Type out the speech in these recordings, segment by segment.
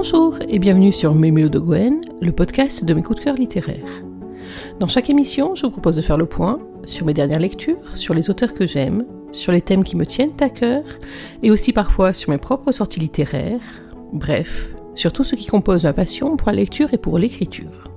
Bonjour et bienvenue sur Mémélo de Gwen, le podcast de mes coups de cœur littéraires. Dans chaque émission, je vous propose de faire le point sur mes dernières lectures, sur les auteurs que j'aime, sur les thèmes qui me tiennent à cœur, et aussi parfois sur mes propres sorties littéraires, bref, sur tout ce qui compose ma passion pour la lecture et pour l'écriture.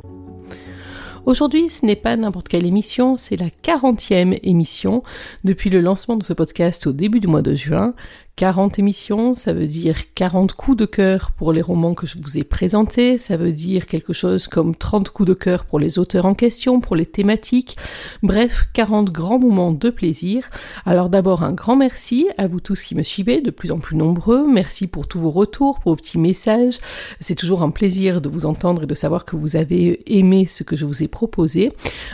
Aujourd'hui, ce n'est pas n'importe quelle émission, c'est la 40e émission depuis le lancement de ce podcast au début du mois de juin, 40 émissions, ça veut dire 40 coups de cœur pour les romans que je vous ai présentés, ça veut dire quelque chose comme 30 coups de cœur pour les auteurs en question, pour les thématiques, bref, 40 grands moments de plaisir. Alors d'abord un grand merci à vous tous qui me suivez, de plus en plus nombreux, merci pour tous vos retours, pour vos petits messages, c'est toujours un plaisir de vous entendre et de savoir que vous avez aimé ce que je vous ai proposé.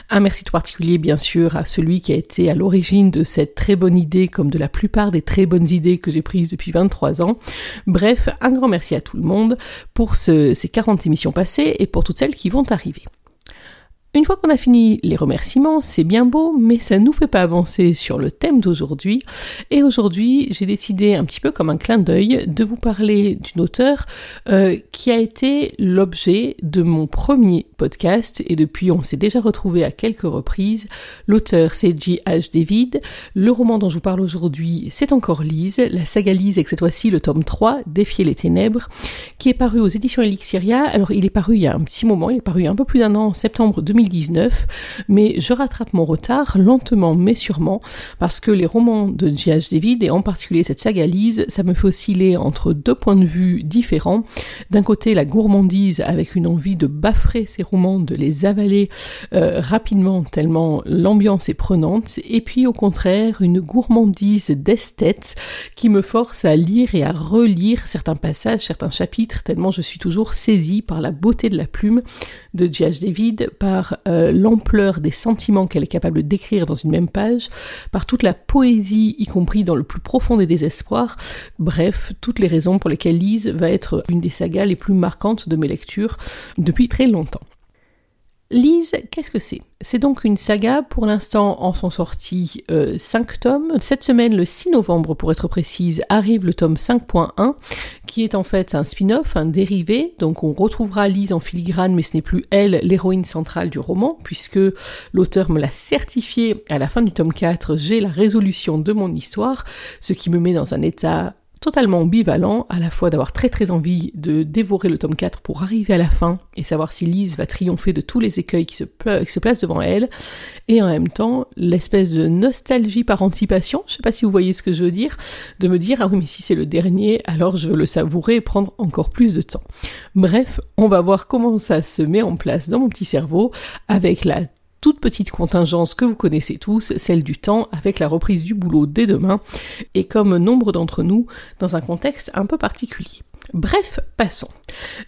Un merci tout particulier bien sûr à celui qui a été à l'origine de cette très bonne idée, comme de la plupart des très bonnes idées que que prise depuis 23 ans. Bref, un grand merci à tout le monde pour ces 40 émissions passées et pour toutes celles qui vont arriver. Une fois qu'on a fini les remerciements, c'est bien beau, mais ça ne nous fait pas avancer sur le thème d'aujourd'hui. Et aujourd'hui, j'ai décidé, un petit peu comme un clin d'œil, de vous parler d'une auteure euh, qui a été l'objet de mon premier podcast. Et depuis, on s'est déjà retrouvé à quelques reprises. L'auteur, c'est J.H. David. Le roman dont je vous parle aujourd'hui, c'est encore Lise. La saga Lise, avec cette fois-ci le tome 3, Défier les ténèbres, qui est paru aux éditions Elixiria. Alors, il est paru il y a un petit moment, il est paru un peu plus d'un an, en septembre 2000 mais je rattrape mon retard lentement mais sûrement parce que les romans de J.H. David et en particulier cette saga Lise, ça me fait osciller entre deux points de vue différents. D'un côté, la gourmandise avec une envie de baffrer ces romans, de les avaler euh, rapidement tellement l'ambiance est prenante, et puis au contraire, une gourmandise d'esthète qui me force à lire et à relire certains passages, certains chapitres, tellement je suis toujours saisie par la beauté de la plume de J.H. David, par euh, l'ampleur des sentiments qu'elle est capable décrire dans une même page, par toute la poésie, y compris dans le plus profond des désespoirs, bref, toutes les raisons pour lesquelles Lise va être une des sagas les plus marquantes de mes lectures depuis très longtemps. Lise, qu'est-ce que c'est? C'est donc une saga, pour l'instant en sont sortis 5 euh, tomes. Cette semaine, le 6 novembre pour être précise, arrive le tome 5.1, qui est en fait un spin-off, un dérivé, donc on retrouvera Lise en filigrane, mais ce n'est plus elle l'héroïne centrale du roman, puisque l'auteur me l'a certifié à la fin du tome 4, j'ai la résolution de mon histoire, ce qui me met dans un état totalement ambivalent, à la fois d'avoir très très envie de dévorer le tome 4 pour arriver à la fin et savoir si Lise va triompher de tous les écueils qui se, placent devant elle, et en même temps l'espèce de nostalgie par anticipation, je sais pas si vous voyez ce que je veux dire, de me dire ah oui mais si c'est le dernier, alors je veux le savourer et prendre encore plus de temps. Bref, on va voir comment ça se met en place dans mon petit cerveau avec la toute petite contingence que vous connaissez tous, celle du temps, avec la reprise du boulot dès demain, et comme nombre d'entre nous, dans un contexte un peu particulier. Bref, passons.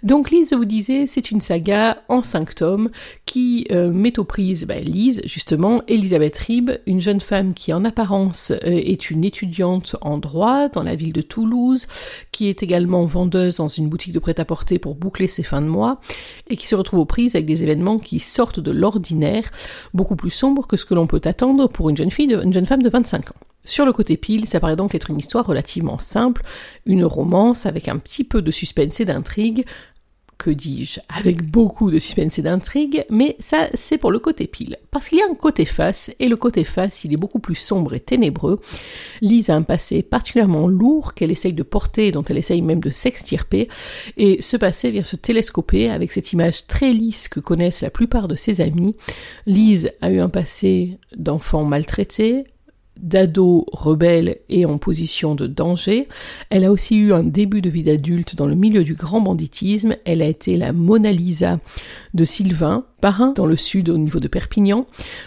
Donc Lise, vous disais, c'est une saga en cinq tomes qui euh, met aux prises bah, Lise, justement, Elisabeth Ribes, une jeune femme qui en apparence euh, est une étudiante en droit dans la ville de Toulouse, qui est également vendeuse dans une boutique de prêt-à-porter pour boucler ses fins de mois, et qui se retrouve aux prises avec des événements qui sortent de l'ordinaire, beaucoup plus sombres que ce que l'on peut attendre pour une jeune fille, une jeune femme de 25 ans. Sur le côté pile, ça paraît donc être une histoire relativement simple, une romance avec un petit peu de suspense et d'intrigue, que dis-je, avec beaucoup de suspense et d'intrigue, mais ça c'est pour le côté pile. Parce qu'il y a un côté face, et le côté face il est beaucoup plus sombre et ténébreux. Lise a un passé particulièrement lourd qu'elle essaye de porter, dont elle essaye même de s'extirper, et ce passé vient se télescoper avec cette image très lisse que connaissent la plupart de ses amis. Lise a eu un passé d'enfant maltraité, d'ado rebelle et en position de danger. Elle a aussi eu un début de vie d'adulte dans le milieu du grand banditisme. Elle a été la Mona Lisa de Sylvain, parrain dans le sud au niveau de Perpignan.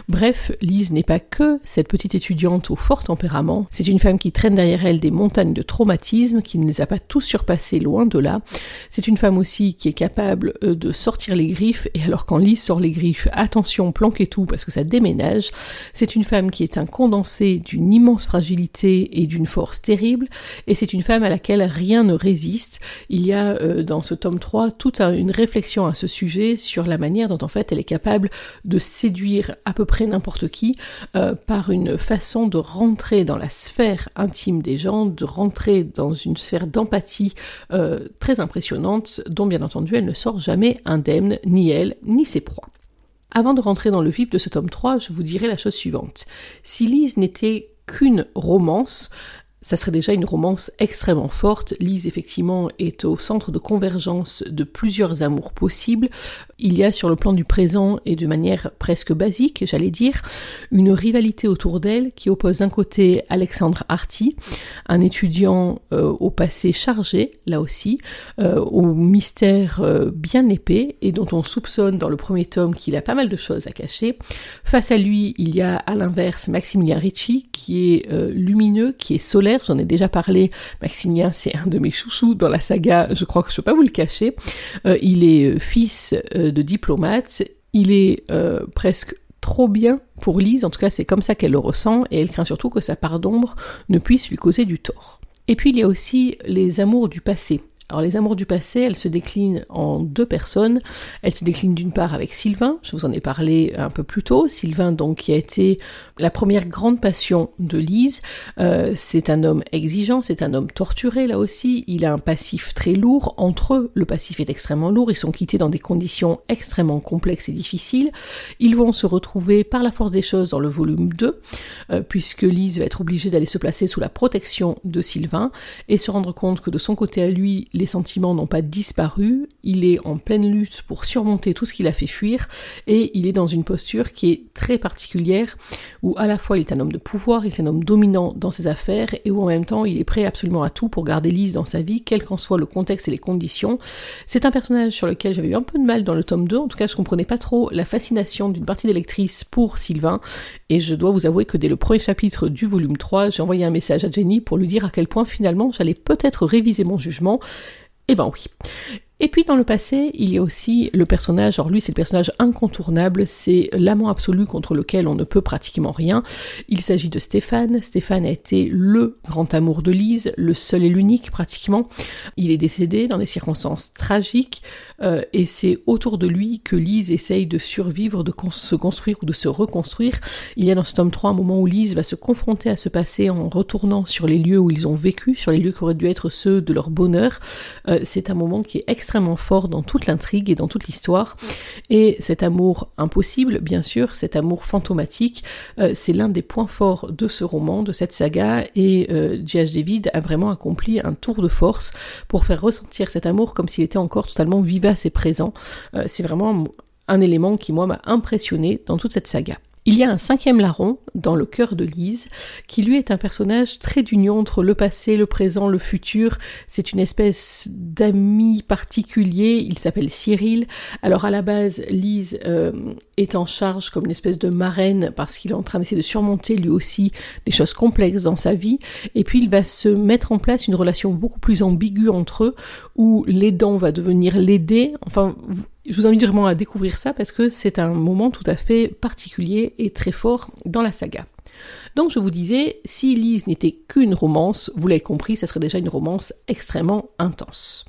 Bref, Lise n'est pas que cette petite étudiante au fort tempérament, c'est une femme qui traîne derrière elle des montagnes de traumatismes, qui ne les a pas tous surpassés loin de là. C'est une femme aussi qui est capable euh, de sortir les griffes, et alors quand Lise sort les griffes, attention, planquez tout parce que ça déménage. C'est une femme qui est un condensé d'une immense fragilité et d'une force terrible, et c'est une femme à laquelle rien ne résiste. Il y a euh, dans ce tome 3 toute une réflexion à ce sujet sur la manière dont en fait elle est capable de séduire à peu près n'importe qui euh, par une façon de rentrer dans la sphère intime des gens, de rentrer dans une sphère d'empathie euh, très impressionnante, dont bien entendu elle ne sort jamais indemne, ni elle, ni ses proies. Avant de rentrer dans le vif de ce tome 3, je vous dirai la chose suivante. Si Lise n'était qu'une romance, ça serait déjà une romance extrêmement forte. Lise, effectivement, est au centre de convergence de plusieurs amours possibles. Il y a sur le plan du présent et de manière presque basique, j'allais dire, une rivalité autour d'elle qui oppose d'un côté Alexandre Arty, un étudiant euh, au passé chargé, là aussi, euh, au mystère euh, bien épais et dont on soupçonne dans le premier tome qu'il a pas mal de choses à cacher. Face à lui, il y a à l'inverse Maximilien Ricci qui est lumineux, qui est solaire j'en ai déjà parlé, Maximilien c'est un de mes chouchous dans la saga, je crois que je ne peux pas vous le cacher, euh, il est euh, fils euh, de diplomate, il est presque trop bien pour Lise, en tout cas c'est comme ça qu'elle le ressent, et elle craint surtout que sa part d'ombre ne puisse lui causer du tort. Et puis il y a aussi les amours du passé. Alors les amours du passé, elles se déclinent en deux personnes. Elles se déclinent d'une part avec Sylvain, je vous en ai parlé un peu plus tôt. Sylvain donc qui a été la première grande passion de Lise. Euh, c'est un homme exigeant, c'est un homme torturé là aussi. Il a un passif très lourd. Entre eux, le passif est extrêmement lourd. Ils sont quittés dans des conditions extrêmement complexes et difficiles. Ils vont se retrouver par la force des choses dans le volume 2, euh, puisque Lise va être obligée d'aller se placer sous la protection de Sylvain et se rendre compte que de son côté à lui, sentiments n'ont pas disparu, il est en pleine lutte pour surmonter tout ce qu'il a fait fuir, et il est dans une posture qui est très particulière, où à la fois il est un homme de pouvoir, il est un homme dominant dans ses affaires, et où en même temps il est prêt absolument à tout pour garder Lise dans sa vie, quel qu'en soit le contexte et les conditions. C'est un personnage sur lequel j'avais eu un peu de mal dans le tome 2, en tout cas je comprenais pas trop la fascination d'une partie des lectrices pour Sylvain, et je dois vous avouer que dès le premier chapitre du volume 3, j'ai envoyé un message à Jenny pour lui dire à quel point finalement j'allais peut-être réviser mon jugement, eh ben oui. Et puis dans le passé, il y a aussi le personnage, alors lui c'est le personnage incontournable, c'est l'amant absolu contre lequel on ne peut pratiquement rien. Il s'agit de Stéphane. Stéphane a été le grand amour de Lise, le seul et l'unique pratiquement. Il est décédé dans des circonstances tragiques euh, et c'est autour de lui que Lise essaye de survivre, de se construire ou de se reconstruire. Il y a dans ce tome 3 un moment où Lise va se confronter à ce passé en retournant sur les lieux où ils ont vécu, sur les lieux qui auraient dû être ceux de leur bonheur. Euh, c'est un moment qui est extrêmement fort dans toute l'intrigue et dans toute l'histoire. Et cet amour impossible, bien sûr, cet amour fantomatique, euh, c'est l'un des points forts de ce roman, de cette saga. Et euh, J.H. David a vraiment accompli un tour de force pour faire ressentir cet amour comme s'il était encore totalement vivace et présent. Euh, c'est vraiment un élément qui, moi, m'a impressionné dans toute cette saga. Il y a un cinquième larron dans le cœur de Lise, qui lui est un personnage très d'union entre le passé, le présent, le futur. C'est une espèce d'ami particulier, il s'appelle Cyril. Alors à la base, Lise euh, est en charge comme une espèce de marraine parce qu'il est en train d'essayer de surmonter lui aussi des choses complexes dans sa vie. Et puis il va se mettre en place une relation beaucoup plus ambiguë entre eux, où l'aidant va devenir l'aider. Enfin, je vous invite vraiment à découvrir ça parce que c'est un moment tout à fait particulier et très fort dans la saga. Donc je vous disais, si Lise n'était qu'une romance, vous l'avez compris, ça serait déjà une romance extrêmement intense.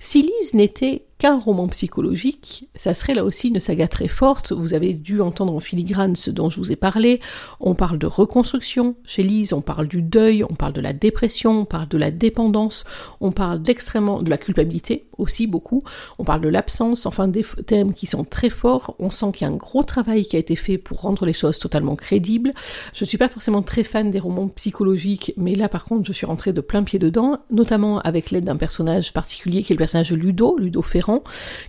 Si Lise n'était qu'un roman psychologique, ça serait là aussi une saga très forte. Vous avez dû entendre en filigrane ce dont je vous ai parlé. On parle de reconstruction chez Lise, on parle du deuil, on parle de la dépression, on parle de la dépendance, on parle d'extrêmement de la culpabilité aussi beaucoup, on parle de l'absence, enfin des thèmes qui sont très forts. On sent qu'il y a un gros travail qui a été fait pour rendre les choses totalement crédibles. Je ne suis pas forcément très fan des romans psychologiques, mais là par contre je suis rentrée de plein pied dedans, notamment avec l'aide d'un personnage particulier qui est le personnage Ludo, Ludo Ferrand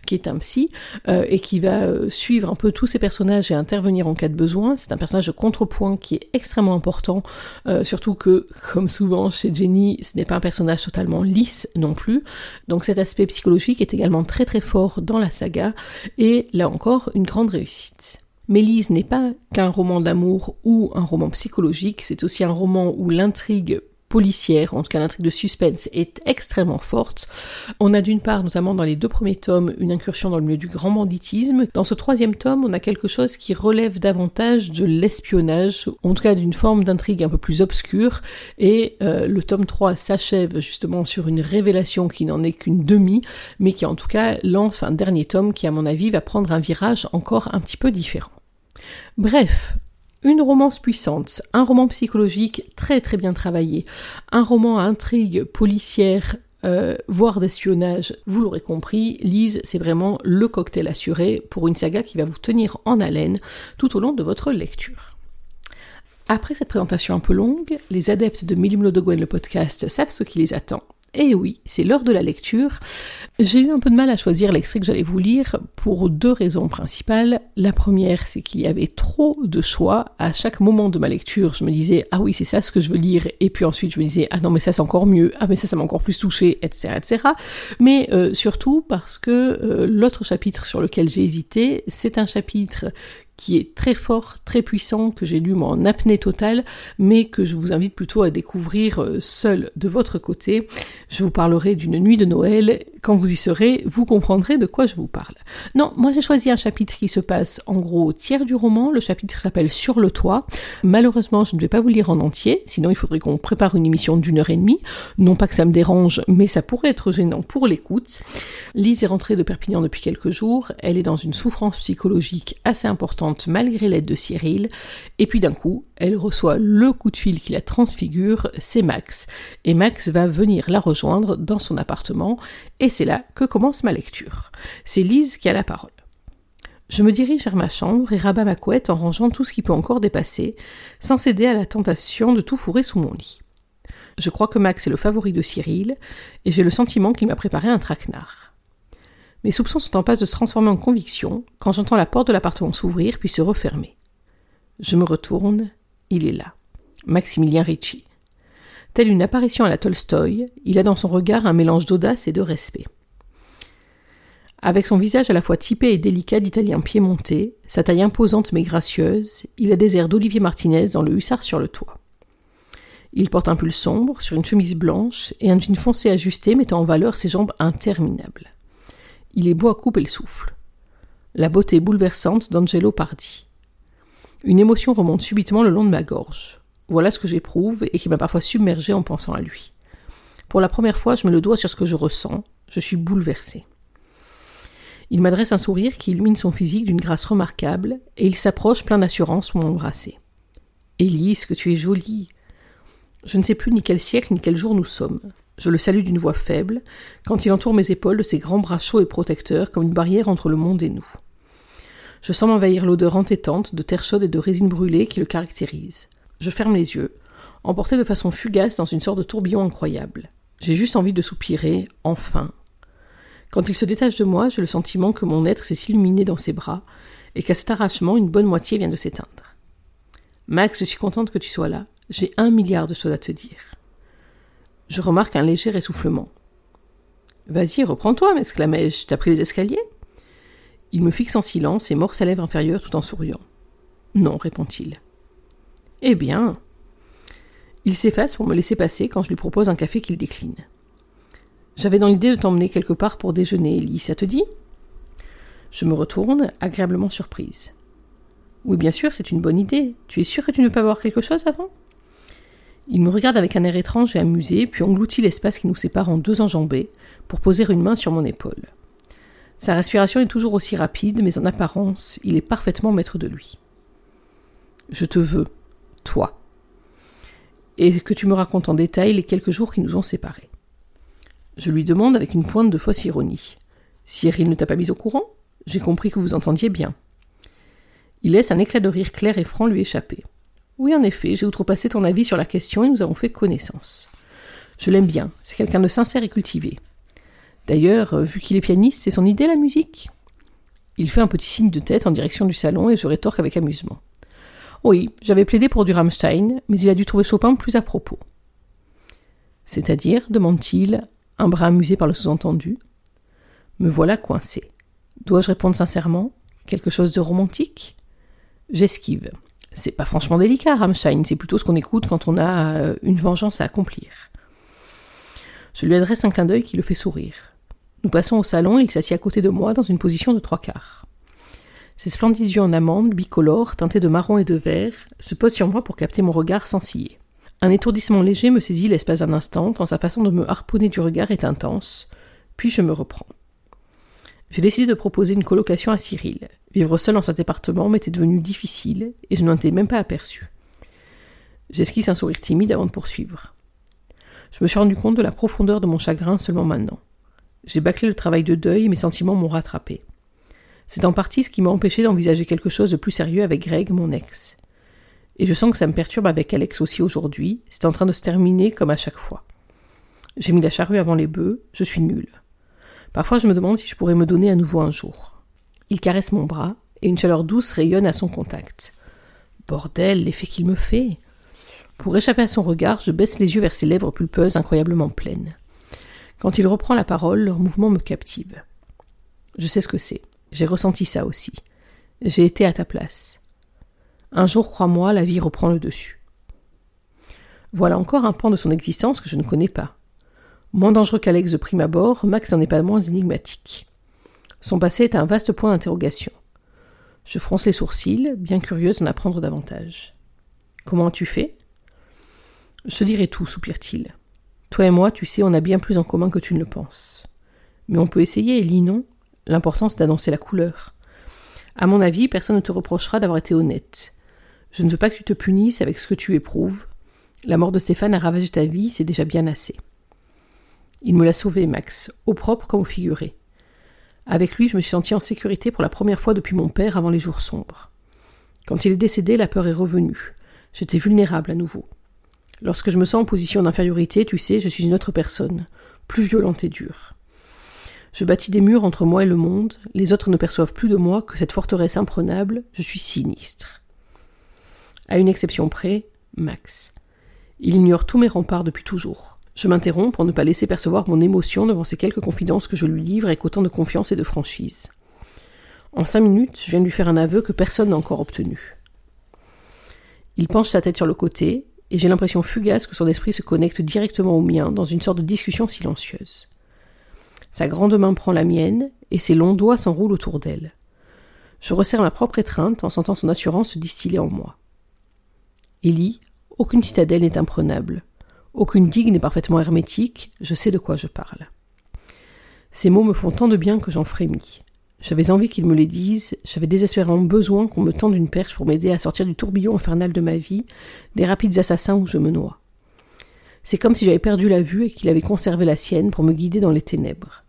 qui est un psy, euh, et qui va euh, suivre un peu tous ces personnages et intervenir en cas de besoin. C'est un personnage de contrepoint qui est extrêmement important, euh, surtout que, comme souvent chez Jenny, ce n'est pas un personnage totalement lisse non plus. Donc cet aspect psychologique est également très très fort dans la saga, et là encore, une grande réussite. Mélise n'est pas qu'un roman d'amour ou un roman psychologique, c'est aussi un roman où l'intrigue policière, en tout cas l'intrigue de suspense, est extrêmement forte. On a d'une part, notamment dans les deux premiers tomes, une incursion dans le milieu du grand banditisme. Dans ce troisième tome, on a quelque chose qui relève davantage de l'espionnage, en tout cas d'une forme d'intrigue un peu plus obscure. Et euh, le tome 3 s'achève justement sur une révélation qui n'en est qu'une demi, mais qui en tout cas lance un dernier tome qui, à mon avis, va prendre un virage encore un petit peu différent. Bref, une romance puissante, un roman psychologique très très bien travaillé, un roman à intrigue policière, euh, voire d'espionnage, vous l'aurez compris, Lise, c'est vraiment le cocktail assuré pour une saga qui va vous tenir en haleine tout au long de votre lecture. Après cette présentation un peu longue, les adeptes de Milim de Gwen le podcast savent ce qui les attend. Et eh oui, c'est l'heure de la lecture. J'ai eu un peu de mal à choisir l'extrait que j'allais vous lire pour deux raisons principales. La première, c'est qu'il y avait trop de choix. À chaque moment de ma lecture, je me disais ah oui, c'est ça ce que je veux lire, et puis ensuite je me disais ah non mais ça c'est encore mieux, ah mais ça ça m'a encore plus touché, etc. etc. Mais euh, surtout parce que euh, l'autre chapitre sur lequel j'ai hésité, c'est un chapitre qui est très fort, très puissant, que j'ai lu moi en apnée totale, mais que je vous invite plutôt à découvrir euh, seul de votre côté. Je vous parlerai d'une nuit de Noël. Quand vous y serez, vous comprendrez de quoi je vous parle. Non, moi j'ai choisi un chapitre qui se passe en gros au tiers du roman. Le chapitre s'appelle Sur le toit. Malheureusement, je ne vais pas vous lire en entier, sinon il faudrait qu'on prépare une émission d'une heure et demie. Non pas que ça me dérange, mais ça pourrait être gênant pour l'écoute. Lise est rentrée de Perpignan depuis quelques jours. Elle est dans une souffrance psychologique assez importante malgré l'aide de Cyril, et puis d'un coup, elle reçoit le coup de fil qui la transfigure, c'est Max, et Max va venir la rejoindre dans son appartement, et c'est là que commence ma lecture. C'est Lise qui a la parole. Je me dirige vers ma chambre et rabats ma couette en rangeant tout ce qui peut encore dépasser, sans céder à la tentation de tout fourrer sous mon lit. Je crois que Max est le favori de Cyril, et j'ai le sentiment qu'il m'a préparé un traquenard. Mes soupçons sont en passe de se transformer en conviction quand j'entends la porte de l'appartement s'ouvrir puis se refermer. Je me retourne, il est là. Maximilien Ricci. Telle une apparition à la Tolstoï, il a dans son regard un mélange d'audace et de respect. Avec son visage à la fois typé et délicat d'italien piémontais, sa taille imposante mais gracieuse, il a des airs d'Olivier Martinez dans le hussard sur le toit. Il porte un pull sombre sur une chemise blanche et un jean foncé ajusté mettant en valeur ses jambes interminables. Il est beau à couper le souffle. La beauté bouleversante d'Angelo Pardi. Une émotion remonte subitement le long de ma gorge. Voilà ce que j'éprouve et qui m'a parfois submergé en pensant à lui. Pour la première fois, je mets le doigt sur ce que je ressens. Je suis bouleversé. Il m'adresse un sourire qui illumine son physique d'une grâce remarquable, et il s'approche plein d'assurance pour m'embrasser. Élise, que tu es jolie? Je ne sais plus ni quel siècle ni quel jour nous sommes. Je le salue d'une voix faible, quand il entoure mes épaules de ses grands bras chauds et protecteurs comme une barrière entre le monde et nous. Je sens m'envahir l'odeur entêtante de terre chaude et de résine brûlée qui le caractérise. Je ferme les yeux, emporté de façon fugace dans une sorte de tourbillon incroyable. J'ai juste envie de soupirer, enfin. Quand il se détache de moi, j'ai le sentiment que mon être s'est illuminé dans ses bras, et qu'à cet arrachement, une bonne moitié vient de s'éteindre. Max, je suis contente que tu sois là. J'ai un milliard de choses à te dire. Je remarque un léger essoufflement. Vas-y, reprends-toi, m'exclamai-je. T'as pris les escaliers? Il me fixe en silence et mord sa lèvre inférieure tout en souriant. Non, répond-il. Eh bien. Il s'efface pour me laisser passer quand je lui propose un café qu'il décline. J'avais dans l'idée de t'emmener quelque part pour déjeuner, Ellie, ça te dit? Je me retourne, agréablement surprise. Oui, bien sûr, c'est une bonne idée. Tu es sûr que tu ne veux pas boire quelque chose avant? Il me regarde avec un air étrange et amusé, puis engloutit l'espace qui nous sépare en deux enjambées, pour poser une main sur mon épaule. Sa respiration est toujours aussi rapide, mais en apparence, il est parfaitement maître de lui. Je te veux, toi. Et que tu me racontes en détail les quelques jours qui nous ont séparés. Je lui demande avec une pointe de fausse ironie. Cyril ne t'a pas mis au courant? J'ai compris que vous entendiez bien. Il laisse un éclat de rire clair et franc lui échapper. Oui, en effet, j'ai outrepassé ton avis sur la question et nous avons fait connaissance. Je l'aime bien, c'est quelqu'un de sincère et cultivé. D'ailleurs, euh, vu qu'il est pianiste, c'est son idée la musique Il fait un petit signe de tête en direction du salon et je rétorque avec amusement. Oui, j'avais plaidé pour du Rammstein, mais il a dû trouver Chopin plus à propos. C'est-à-dire, demande-t-il, un bras amusé par le sous-entendu. Me voilà coincé. Dois-je répondre sincèrement? Quelque chose de romantique? J'esquive. C'est pas franchement délicat, Rammstein, c'est plutôt ce qu'on écoute quand on a euh, une vengeance à accomplir. Je lui adresse un clin d'œil qui le fait sourire. Nous passons au salon et il s'assied à côté de moi dans une position de trois quarts. Ses splendides yeux en amande, bicolores, teintés de marron et de vert, se posent sur moi pour capter mon regard sans ciller. Un étourdissement léger me saisit l'espace d'un instant, tant sa façon de me harponner du regard est intense, puis je me reprends. J'ai décidé de proposer une colocation à Cyril. Vivre seul dans cet appartement m'était devenu difficile, et je n'en étais même pas aperçu. J'esquisse un sourire timide avant de poursuivre. Je me suis rendu compte de la profondeur de mon chagrin seulement maintenant. J'ai bâclé le travail de deuil et mes sentiments m'ont rattrapé. C'est en partie ce qui m'a empêché d'envisager quelque chose de plus sérieux avec Greg, mon ex. Et je sens que ça me perturbe avec Alex aussi aujourd'hui, c'est en train de se terminer comme à chaque fois. J'ai mis la charrue avant les bœufs, je suis nulle. Parfois je me demande si je pourrais me donner à nouveau un jour. Il caresse mon bras, et une chaleur douce rayonne à son contact. Bordel, l'effet qu'il me fait. Pour échapper à son regard, je baisse les yeux vers ses lèvres pulpeuses incroyablement pleines. Quand il reprend la parole, leur mouvement me captive. Je sais ce que c'est. J'ai ressenti ça aussi. J'ai été à ta place. Un jour, crois-moi, la vie reprend le dessus. Voilà encore un pan de son existence que je ne connais pas. Moins dangereux qu'Alex de prime abord, Max n'en est pas moins énigmatique. Son passé est un vaste point d'interrogation. Je fronce les sourcils, bien curieuse d'en apprendre davantage. Comment as-tu fait? Je dirai tout, soupire-t-il. Toi et moi, tu sais, on a bien plus en commun que tu ne le penses. Mais on peut essayer, Ellie, non? L'important, c'est d'annoncer la couleur. À mon avis, personne ne te reprochera d'avoir été honnête. Je ne veux pas que tu te punisses avec ce que tu éprouves. La mort de Stéphane a ravagé ta vie, c'est déjà bien assez. Il me l'a sauvé, Max, au propre comme au figuré. Avec lui, je me suis senti en sécurité pour la première fois depuis mon père avant les jours sombres. Quand il est décédé, la peur est revenue. J'étais vulnérable à nouveau. Lorsque je me sens en position d'infériorité, tu sais, je suis une autre personne, plus violente et dure. Je bâtis des murs entre moi et le monde, les autres ne perçoivent plus de moi que cette forteresse imprenable, je suis sinistre. À une exception près, Max. Il ignore tous mes remparts depuis toujours. Je m'interromps pour ne pas laisser percevoir mon émotion devant ces quelques confidences que je lui livre avec autant de confiance et de franchise. En cinq minutes, je viens de lui faire un aveu que personne n'a encore obtenu. Il penche sa tête sur le côté, et j'ai l'impression fugace que son esprit se connecte directement au mien dans une sorte de discussion silencieuse. Sa grande main prend la mienne, et ses longs doigts s'enroulent autour d'elle. Je resserre ma propre étreinte en sentant son assurance se distiller en moi. Élie, aucune citadelle n'est imprenable. Aucune digue n'est parfaitement hermétique, je sais de quoi je parle. Ces mots me font tant de bien que j'en frémis. J'avais envie qu'ils me les disent, j'avais désespérément besoin qu'on me tende une perche pour m'aider à sortir du tourbillon infernal de ma vie, des rapides assassins où je me noie. C'est comme si j'avais perdu la vue et qu'il avait conservé la sienne pour me guider dans les ténèbres.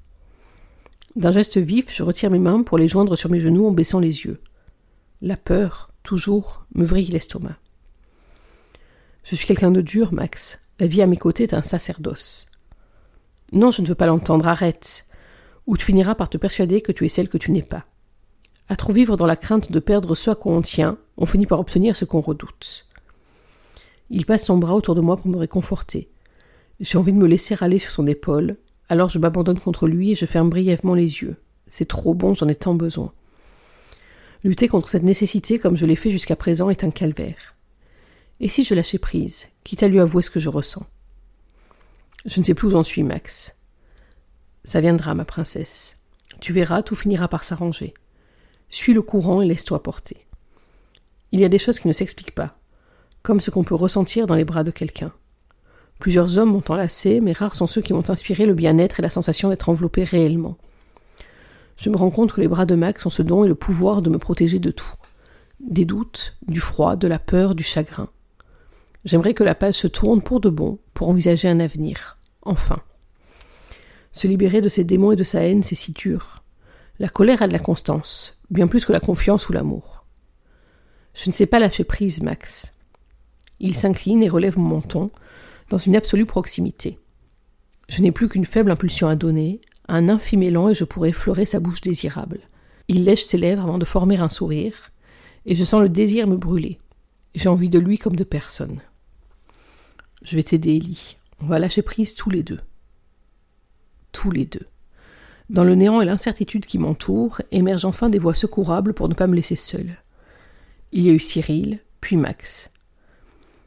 D'un geste vif, je retire mes mains pour les joindre sur mes genoux en baissant les yeux. La peur, toujours, me vrille l'estomac. Je suis quelqu'un de dur, Max. La vie à mes côtés est un sacerdoce. Non, je ne veux pas l'entendre, arrête. Ou tu finiras par te persuader que tu es celle que tu n'es pas. À trop vivre dans la crainte de perdre ce à quoi on tient, on finit par obtenir ce qu'on redoute. Il passe son bras autour de moi pour me réconforter. J'ai envie de me laisser aller sur son épaule, alors je m'abandonne contre lui et je ferme brièvement les yeux. C'est trop bon, j'en ai tant besoin. Lutter contre cette nécessité comme je l'ai fait jusqu'à présent est un calvaire. Et si je lâchais prise, quitte à lui avouer ce que je ressens? Je ne sais plus où j'en suis, Max. Ça viendra, ma princesse. Tu verras, tout finira par s'arranger. Suis le courant et laisse-toi porter. Il y a des choses qui ne s'expliquent pas, comme ce qu'on peut ressentir dans les bras de quelqu'un. Plusieurs hommes m'ont enlacé, mais rares sont ceux qui m'ont inspiré le bien-être et la sensation d'être enveloppé réellement. Je me rends compte que les bras de Max ont ce don et le pouvoir de me protéger de tout. Des doutes, du froid, de la peur, du chagrin. J'aimerais que la page se tourne pour de bon, pour envisager un avenir. Enfin. Se libérer de ses démons et de sa haine, c'est si dur. La colère a de la constance, bien plus que la confiance ou l'amour. Je ne sais pas lâcher prise, Max. Il s'incline et relève mon menton, dans une absolue proximité. Je n'ai plus qu'une faible impulsion à donner, un infime élan et je pourrais effleurer sa bouche désirable. Il lèche ses lèvres avant de former un sourire, et je sens le désir me brûler. J'ai envie de lui comme de personne. Je vais t'aider, Ellie. On va lâcher prise tous les deux. Tous les deux. Dans le néant et l'incertitude qui m'entourent, émergent enfin des voix secourables pour ne pas me laisser seule. Il y a eu Cyril, puis Max.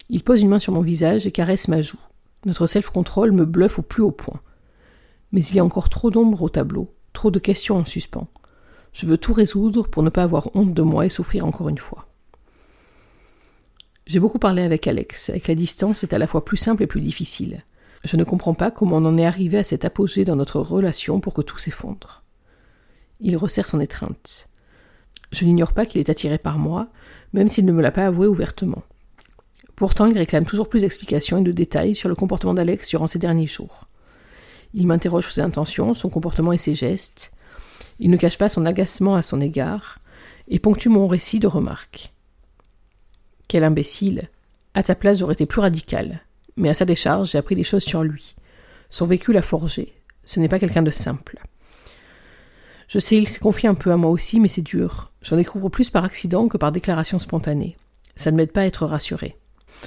Il pose une main sur mon visage et caresse ma joue. Notre self-control me bluffe au plus haut point. Mais il y a encore trop d'ombre au tableau, trop de questions en suspens. Je veux tout résoudre pour ne pas avoir honte de moi et souffrir encore une fois. J'ai beaucoup parlé avec Alex. Avec la distance, c'est à la fois plus simple et plus difficile. Je ne comprends pas comment on en est arrivé à cet apogée dans notre relation pour que tout s'effondre. Il resserre son étreinte. Je n'ignore pas qu'il est attiré par moi, même s'il ne me l'a pas avoué ouvertement. Pourtant, il réclame toujours plus d'explications et de détails sur le comportement d'Alex durant ces derniers jours. Il m'interroge sur ses intentions, son comportement et ses gestes. Il ne cache pas son agacement à son égard et ponctue mon récit de remarques. Quel imbécile. À ta place, j'aurais été plus radical. Mais à sa décharge, j'ai appris des choses sur lui. Son vécu l'a forgé. Ce n'est pas quelqu'un de simple. Je sais, il s'est confié un peu à moi aussi, mais c'est dur. J'en découvre plus par accident que par déclaration spontanée. Ça ne m'aide pas à être rassuré.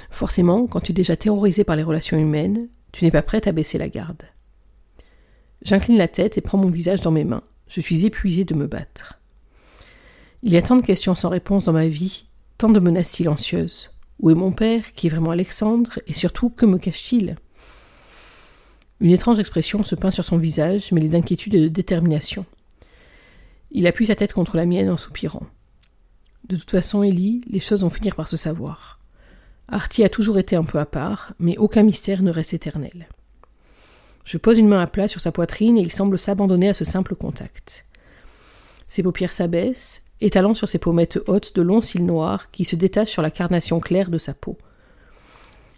Forcément, quand tu es déjà terrorisé par les relations humaines, tu n'es pas prête à baisser la garde. J'incline la tête et prends mon visage dans mes mains. Je suis épuisé de me battre. Il y a tant de questions sans réponse dans ma vie tant de menaces silencieuses. Où est mon père Qui est vraiment Alexandre Et surtout, que me cache-t-il? Une étrange expression se peint sur son visage, mêlée d'inquiétude et de détermination. Il appuie sa tête contre la mienne en soupirant. De toute façon, Ellie, les choses vont finir par se savoir. Artie a toujours été un peu à part, mais aucun mystère ne reste éternel. Je pose une main à plat sur sa poitrine et il semble s'abandonner à ce simple contact. Ses paupières s'abaissent, étalant sur ses pommettes hautes de longs cils noirs qui se détachent sur la carnation claire de sa peau.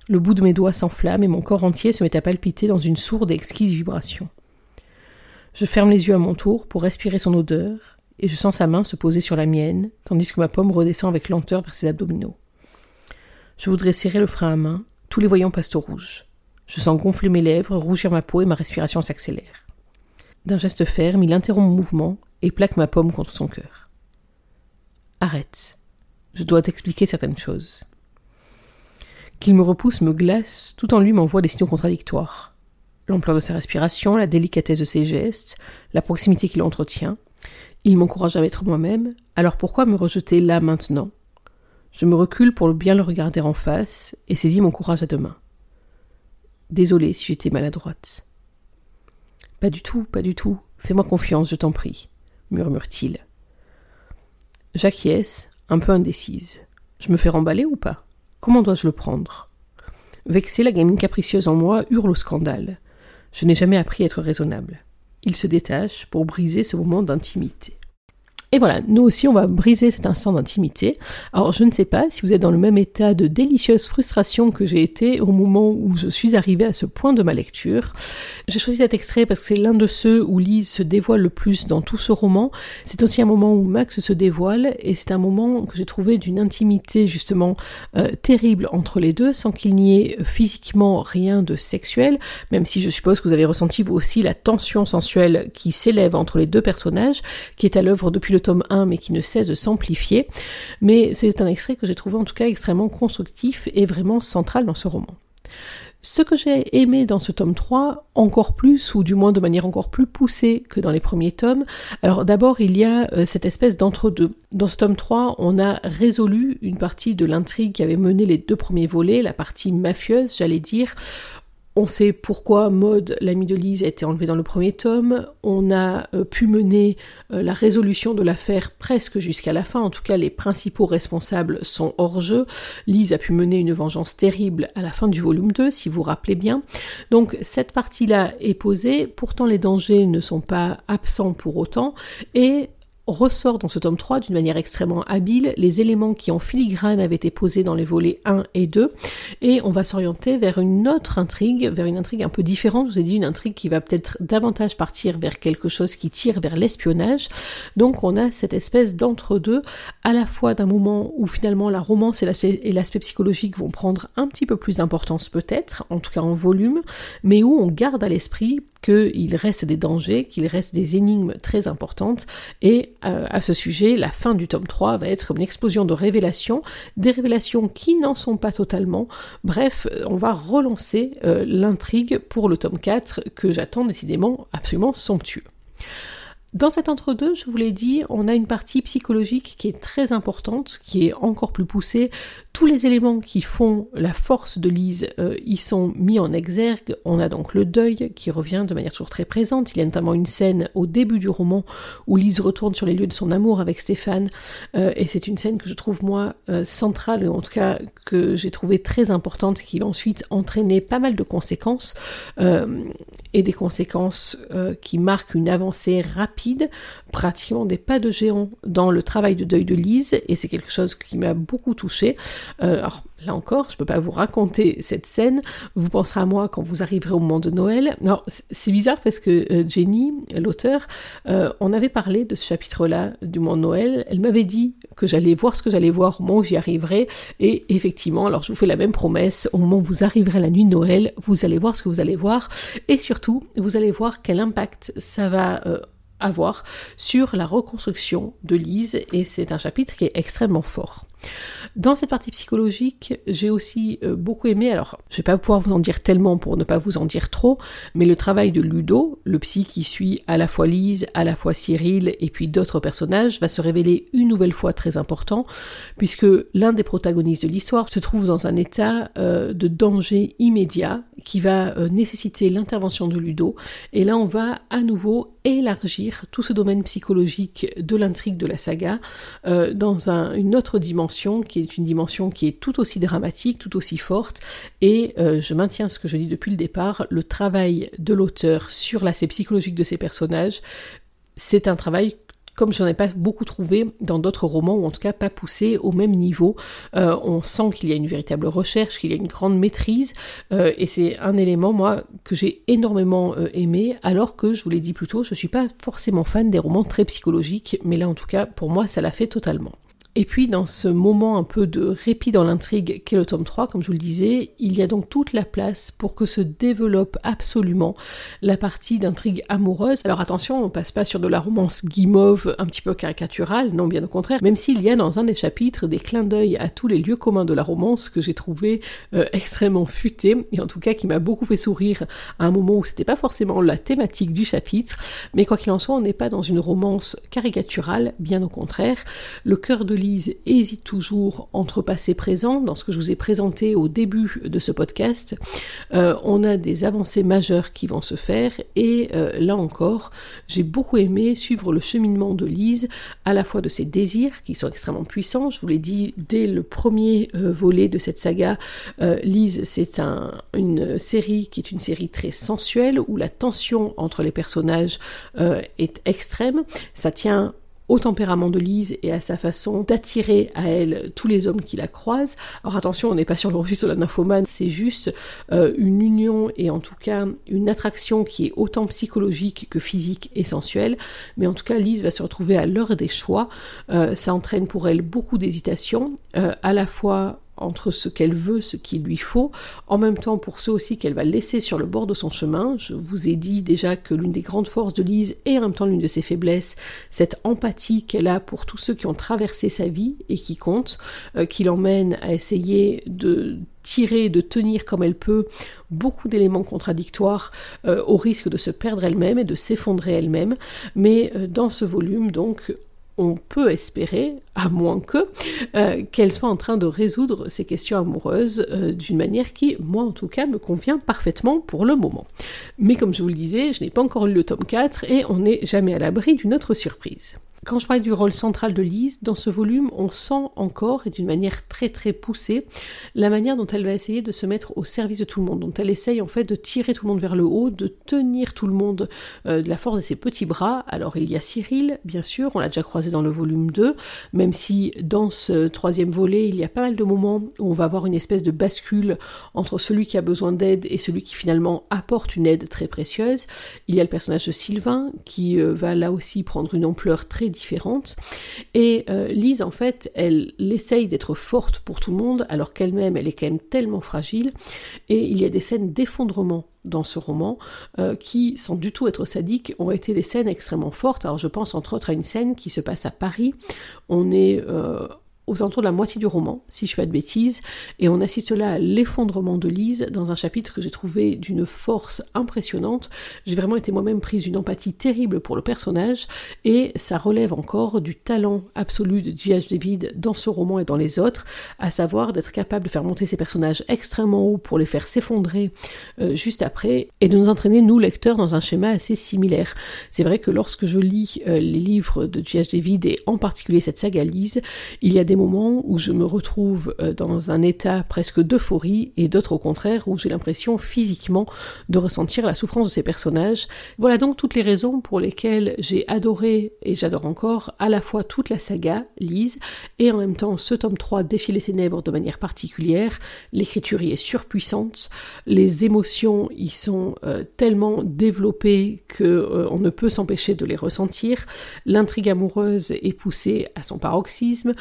Le bout de mes doigts s'enflamme et mon corps entier se met à palpiter dans une sourde et exquise vibration. Je ferme les yeux à mon tour pour respirer son odeur, et je sens sa main se poser sur la mienne, tandis que ma pomme redescend avec lenteur vers ses abdominaux. Je voudrais serrer le frein à main, tous les voyants passent au rouge. Je sens gonfler mes lèvres, rougir ma peau et ma respiration s'accélère. D'un geste ferme, il interrompt mon mouvement et plaque ma pomme contre son cœur. Arrête. Je dois t'expliquer certaines choses. Qu'il me repousse me glace, tout en lui m'envoie des signaux contradictoires. L'ampleur de sa respiration, la délicatesse de ses gestes, la proximité qu'il entretient. Il m'encourage à être moi-même, alors pourquoi me rejeter là maintenant? Je me recule pour bien le regarder en face et saisis mon courage à deux mains. Désolée si j'étais maladroite. Pas du tout, pas du tout. Fais-moi confiance, je t'en prie, murmure-t-il. J'acquiesce, un peu indécise. Je me fais remballer ou pas? Comment dois-je le prendre? Vexé, la gamine capricieuse en moi hurle au scandale. Je n'ai jamais appris à être raisonnable. Il se détache pour briser ce moment d'intimité. Et voilà, nous aussi, on va briser cet instant d'intimité. Alors, je ne sais pas si vous êtes dans le même état de délicieuse frustration que j'ai été au moment où je suis arrivée à ce point de ma lecture. J'ai choisi cet extrait parce que c'est l'un de ceux où Lise se dévoile le plus dans tout ce roman. C'est aussi un moment où Max se dévoile et c'est un moment que j'ai trouvé d'une intimité justement euh, terrible entre les deux sans qu'il n'y ait physiquement rien de sexuel, même si je suppose que vous avez ressenti vous aussi la tension sensuelle qui s'élève entre les deux personnages, qui est à l'œuvre depuis le tome 1 mais qui ne cesse de s'amplifier. Mais c'est un extrait que j'ai trouvé en tout cas extrêmement constructif et vraiment central dans ce roman. Ce que j'ai aimé dans ce tome 3, encore plus, ou du moins de manière encore plus poussée que dans les premiers tomes, alors d'abord il y a euh, cette espèce d'entre-deux. Dans ce tome 3, on a résolu une partie de l'intrigue qui avait mené les deux premiers volets, la partie mafieuse, j'allais dire, on sait pourquoi Maud, l'amie de Lise, a été enlevée dans le premier tome. On a euh, pu mener euh, la résolution de l'affaire presque jusqu'à la fin. En tout cas, les principaux responsables sont hors jeu. Lise a pu mener une vengeance terrible à la fin du volume 2, si vous vous rappelez bien. Donc, cette partie-là est posée. Pourtant, les dangers ne sont pas absents pour autant. Et ressort dans ce tome 3 d'une manière extrêmement habile. Les éléments qui en filigrane avaient été posés dans les volets 1 et 2 et on va s'orienter vers une autre intrigue, vers une intrigue un peu différente, je vous ai dit une intrigue qui va peut-être davantage partir vers quelque chose qui tire vers l'espionnage. Donc on a cette espèce d'entre-deux à la fois d'un moment où finalement la romance et l'aspect psychologique vont prendre un petit peu plus d'importance peut-être, en tout cas en volume, mais où on garde à l'esprit qu'il reste des dangers, qu'il reste des énigmes très importantes et euh, à ce sujet, la fin du tome 3 va être une explosion de révélations, des révélations qui n'en sont pas totalement. Bref, euh, on va relancer euh, l'intrigue pour le tome 4 que j'attends décidément absolument somptueux. Dans cet entre-deux, je vous l'ai dit, on a une partie psychologique qui est très importante, qui est encore plus poussée, tous les éléments qui font la force de Lise euh, y sont mis en exergue. On a donc le deuil qui revient de manière toujours très présente. Il y a notamment une scène au début du roman où Lise retourne sur les lieux de son amour avec Stéphane. Euh, et c'est une scène que je trouve moi euh, centrale, en tout cas que j'ai trouvé très importante, qui va ensuite entraîner pas mal de conséquences. et des conséquences qui marquent une avancée rapide, pratiquement des pas de géant dans le travail de deuil de Lise. Et c'est quelque chose qui m'a beaucoup touchée. Euh, alors là encore, je ne peux pas vous raconter cette scène. Vous penserez à moi quand vous arriverez au moment de Noël. Alors c'est bizarre parce que euh, Jenny, l'auteur, euh, on avait parlé de ce chapitre-là du moment de Noël. Elle m'avait dit que j'allais voir ce que j'allais voir au moment où j'y arriverai. Et effectivement, alors je vous fais la même promesse. Au moment où vous arriverez à la nuit de Noël, vous allez voir ce que vous allez voir. Et surtout, vous allez voir quel impact ça va avoir sur la reconstruction de Lise. Et c'est un chapitre qui est extrêmement fort. Dans cette partie psychologique, j'ai aussi euh, beaucoup aimé, alors je vais pas pouvoir vous en dire tellement pour ne pas vous en dire trop, mais le travail de Ludo, le psy qui suit à la fois Lise, à la fois Cyril et puis d'autres personnages, va se révéler une nouvelle fois très important, puisque l'un des protagonistes de l'histoire se trouve dans un état euh, de danger immédiat qui va euh, nécessiter l'intervention de Ludo, et là on va à nouveau élargir tout ce domaine psychologique de l'intrigue de la saga dans une autre dimension qui est une dimension qui est tout aussi dramatique, tout aussi forte, et euh, je maintiens ce que je dis depuis le départ, le travail de l'auteur sur l'aspect psychologique de ses personnages, c'est un travail comme je n'en ai pas beaucoup trouvé dans d'autres romans, ou en tout cas pas poussé au même niveau. Euh, on sent qu'il y a une véritable recherche, qu'il y a une grande maîtrise, euh, et c'est un élément, moi, que j'ai énormément aimé, alors que, je vous l'ai dit plus tôt, je suis pas forcément fan des romans très psychologiques, mais là, en tout cas, pour moi, ça l'a fait totalement. Et puis dans ce moment un peu de répit dans l'intrigue qu'est le tome 3, comme je vous le disais, il y a donc toute la place pour que se développe absolument la partie d'intrigue amoureuse. Alors attention, on passe pas sur de la romance guimauve un petit peu caricaturale, non bien au contraire, même s'il y a dans un des chapitres des clins d'œil à tous les lieux communs de la romance que j'ai trouvé euh, extrêmement futé, et en tout cas qui m'a beaucoup fait sourire à un moment où c'était pas forcément la thématique du chapitre, mais quoi qu'il en soit, on n'est pas dans une romance caricaturale, bien au contraire. Le cœur de hésite toujours entre passé et présent. Dans ce que je vous ai présenté au début de ce podcast, euh, on a des avancées majeures qui vont se faire et euh, là encore, j'ai beaucoup aimé suivre le cheminement de Lise, à la fois de ses désirs qui sont extrêmement puissants. Je vous l'ai dit dès le premier euh, volet de cette saga, Lise, c'est un, une série qui est une série très sensuelle où la tension entre les personnages est extrême. Ça tient au tempérament de Lise et à sa façon d'attirer à elle tous les hommes qui la croisent. Alors attention, on n'est pas sur le registre de la nymphomane, c'est juste euh, une union et en tout cas une attraction qui est autant psychologique que physique et sensuelle. Mais en tout cas, Lise va se retrouver à l'heure des choix. Euh, ça entraîne pour elle beaucoup d'hésitation, euh, à la fois entre ce qu'elle veut, ce qu'il lui faut, en même temps pour ceux aussi qu'elle va laisser sur le bord de son chemin. Je vous ai dit déjà que l'une des grandes forces de Lise et en même temps l'une de ses faiblesses, cette empathie qu'elle a pour tous ceux qui ont traversé sa vie et qui comptent, euh, qui l'emmène à essayer de tirer, de tenir comme elle peut beaucoup d'éléments contradictoires euh, au risque de se perdre elle-même et de s'effondrer elle-même. Mais euh, dans ce volume, donc, on peut espérer, à moins que, euh, qu'elle soit en train de résoudre ces questions amoureuses euh, d'une manière qui, moi en tout cas, me convient parfaitement pour le moment. Mais comme je vous le disais, je n'ai pas encore lu le tome 4 et on n'est jamais à l'abri d'une autre surprise. Quand je parle du rôle central de Lise, dans ce volume, on sent encore, et d'une manière très très poussée, la manière dont elle va essayer de se mettre au service de tout le monde, dont elle essaye en fait de tirer tout le monde vers le haut, de tenir tout le monde euh, de la force de ses petits bras. Alors il y a Cyril, bien sûr, on l'a déjà croisé dans le volume 2, même si dans ce troisième volet, il y a pas mal de moments où on va avoir une espèce de bascule entre celui qui a besoin d'aide et celui qui finalement apporte une aide très précieuse. Il y a le personnage de Sylvain qui euh, va là aussi prendre une ampleur très Et euh, Lise, en fait, elle, essaye d'être forte pour tout le monde, alors qu'elle-même, elle est quand même tellement fragile. Et il y a des scènes d'effondrement dans ce roman, euh, qui, sans du tout être sadiques, ont été des scènes extrêmement fortes. Alors je pense entre autres à une scène qui se passe à Paris. On est... Euh, aux alentours de la moitié du roman, si je fais de bêtises, et on assiste là à l'effondrement de Lise dans un chapitre que j'ai trouvé d'une force impressionnante. J'ai vraiment été moi-même prise d'une empathie terrible pour le personnage, et ça relève encore du talent absolu de J.H. David dans ce roman et dans les autres, à savoir d'être capable de faire monter ces personnages extrêmement haut pour les faire s'effondrer euh, juste après, et de nous entraîner, nous lecteurs, dans un schéma assez similaire. C'est vrai que lorsque je lis euh, les livres de J.H. David, et en particulier cette saga Lise, il y a des moments où je me retrouve euh, dans un état presque d'euphorie, et d'autres au contraire où j'ai l'impression physiquement de ressentir la souffrance de ces personnages. Voilà donc toutes les raisons pour lesquelles j'ai adoré, et j'adore encore, à la fois toute la saga Lise, et en même temps ce tome 3 Défier les ténèbres de manière particulière. L'écriture y est surpuissante, les émotions y sont euh, tellement développées que euh, on ne peut s'empêcher de les ressentir. L'intrigue amoureuse est poussée à son paroxysme.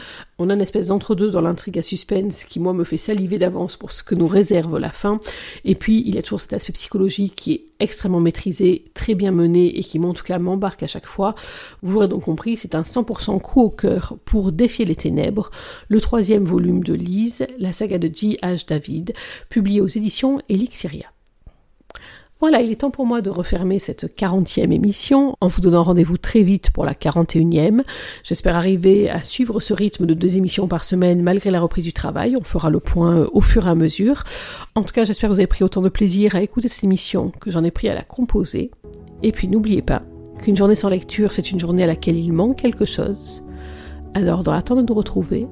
A une espèce d'entre-deux dans l'intrigue à suspense qui, moi, me fait saliver d'avance pour ce que nous réserve la fin. Et puis, il y a toujours cet aspect psychologique qui est extrêmement maîtrisé, très bien mené et qui, en tout cas, m'embarque à chaque fois. Vous l'aurez donc compris, c'est un 100% coup au cœur pour défier les ténèbres, le troisième volume de Lise, la saga de J.H. David, publié aux éditions Elixiria. Voilà, il est temps pour moi de refermer cette 40e émission en vous donnant rendez-vous très vite pour la 41e. J'espère arriver à suivre ce rythme de deux émissions par semaine malgré la reprise du travail. On fera le point euh, au fur et à mesure. En tout cas, j'espère que vous avez pris autant de plaisir à écouter cette émission que j'en ai pris à la composer. Et puis n'oubliez pas qu'une journée sans lecture, c'est une journée à laquelle il manque quelque chose. Alors, dans l'attente de nous retrouver,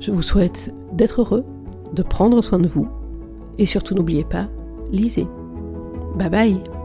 je vous souhaite d'être heureux, de prendre soin de vous, et surtout n'oubliez pas, lisez. Bye bye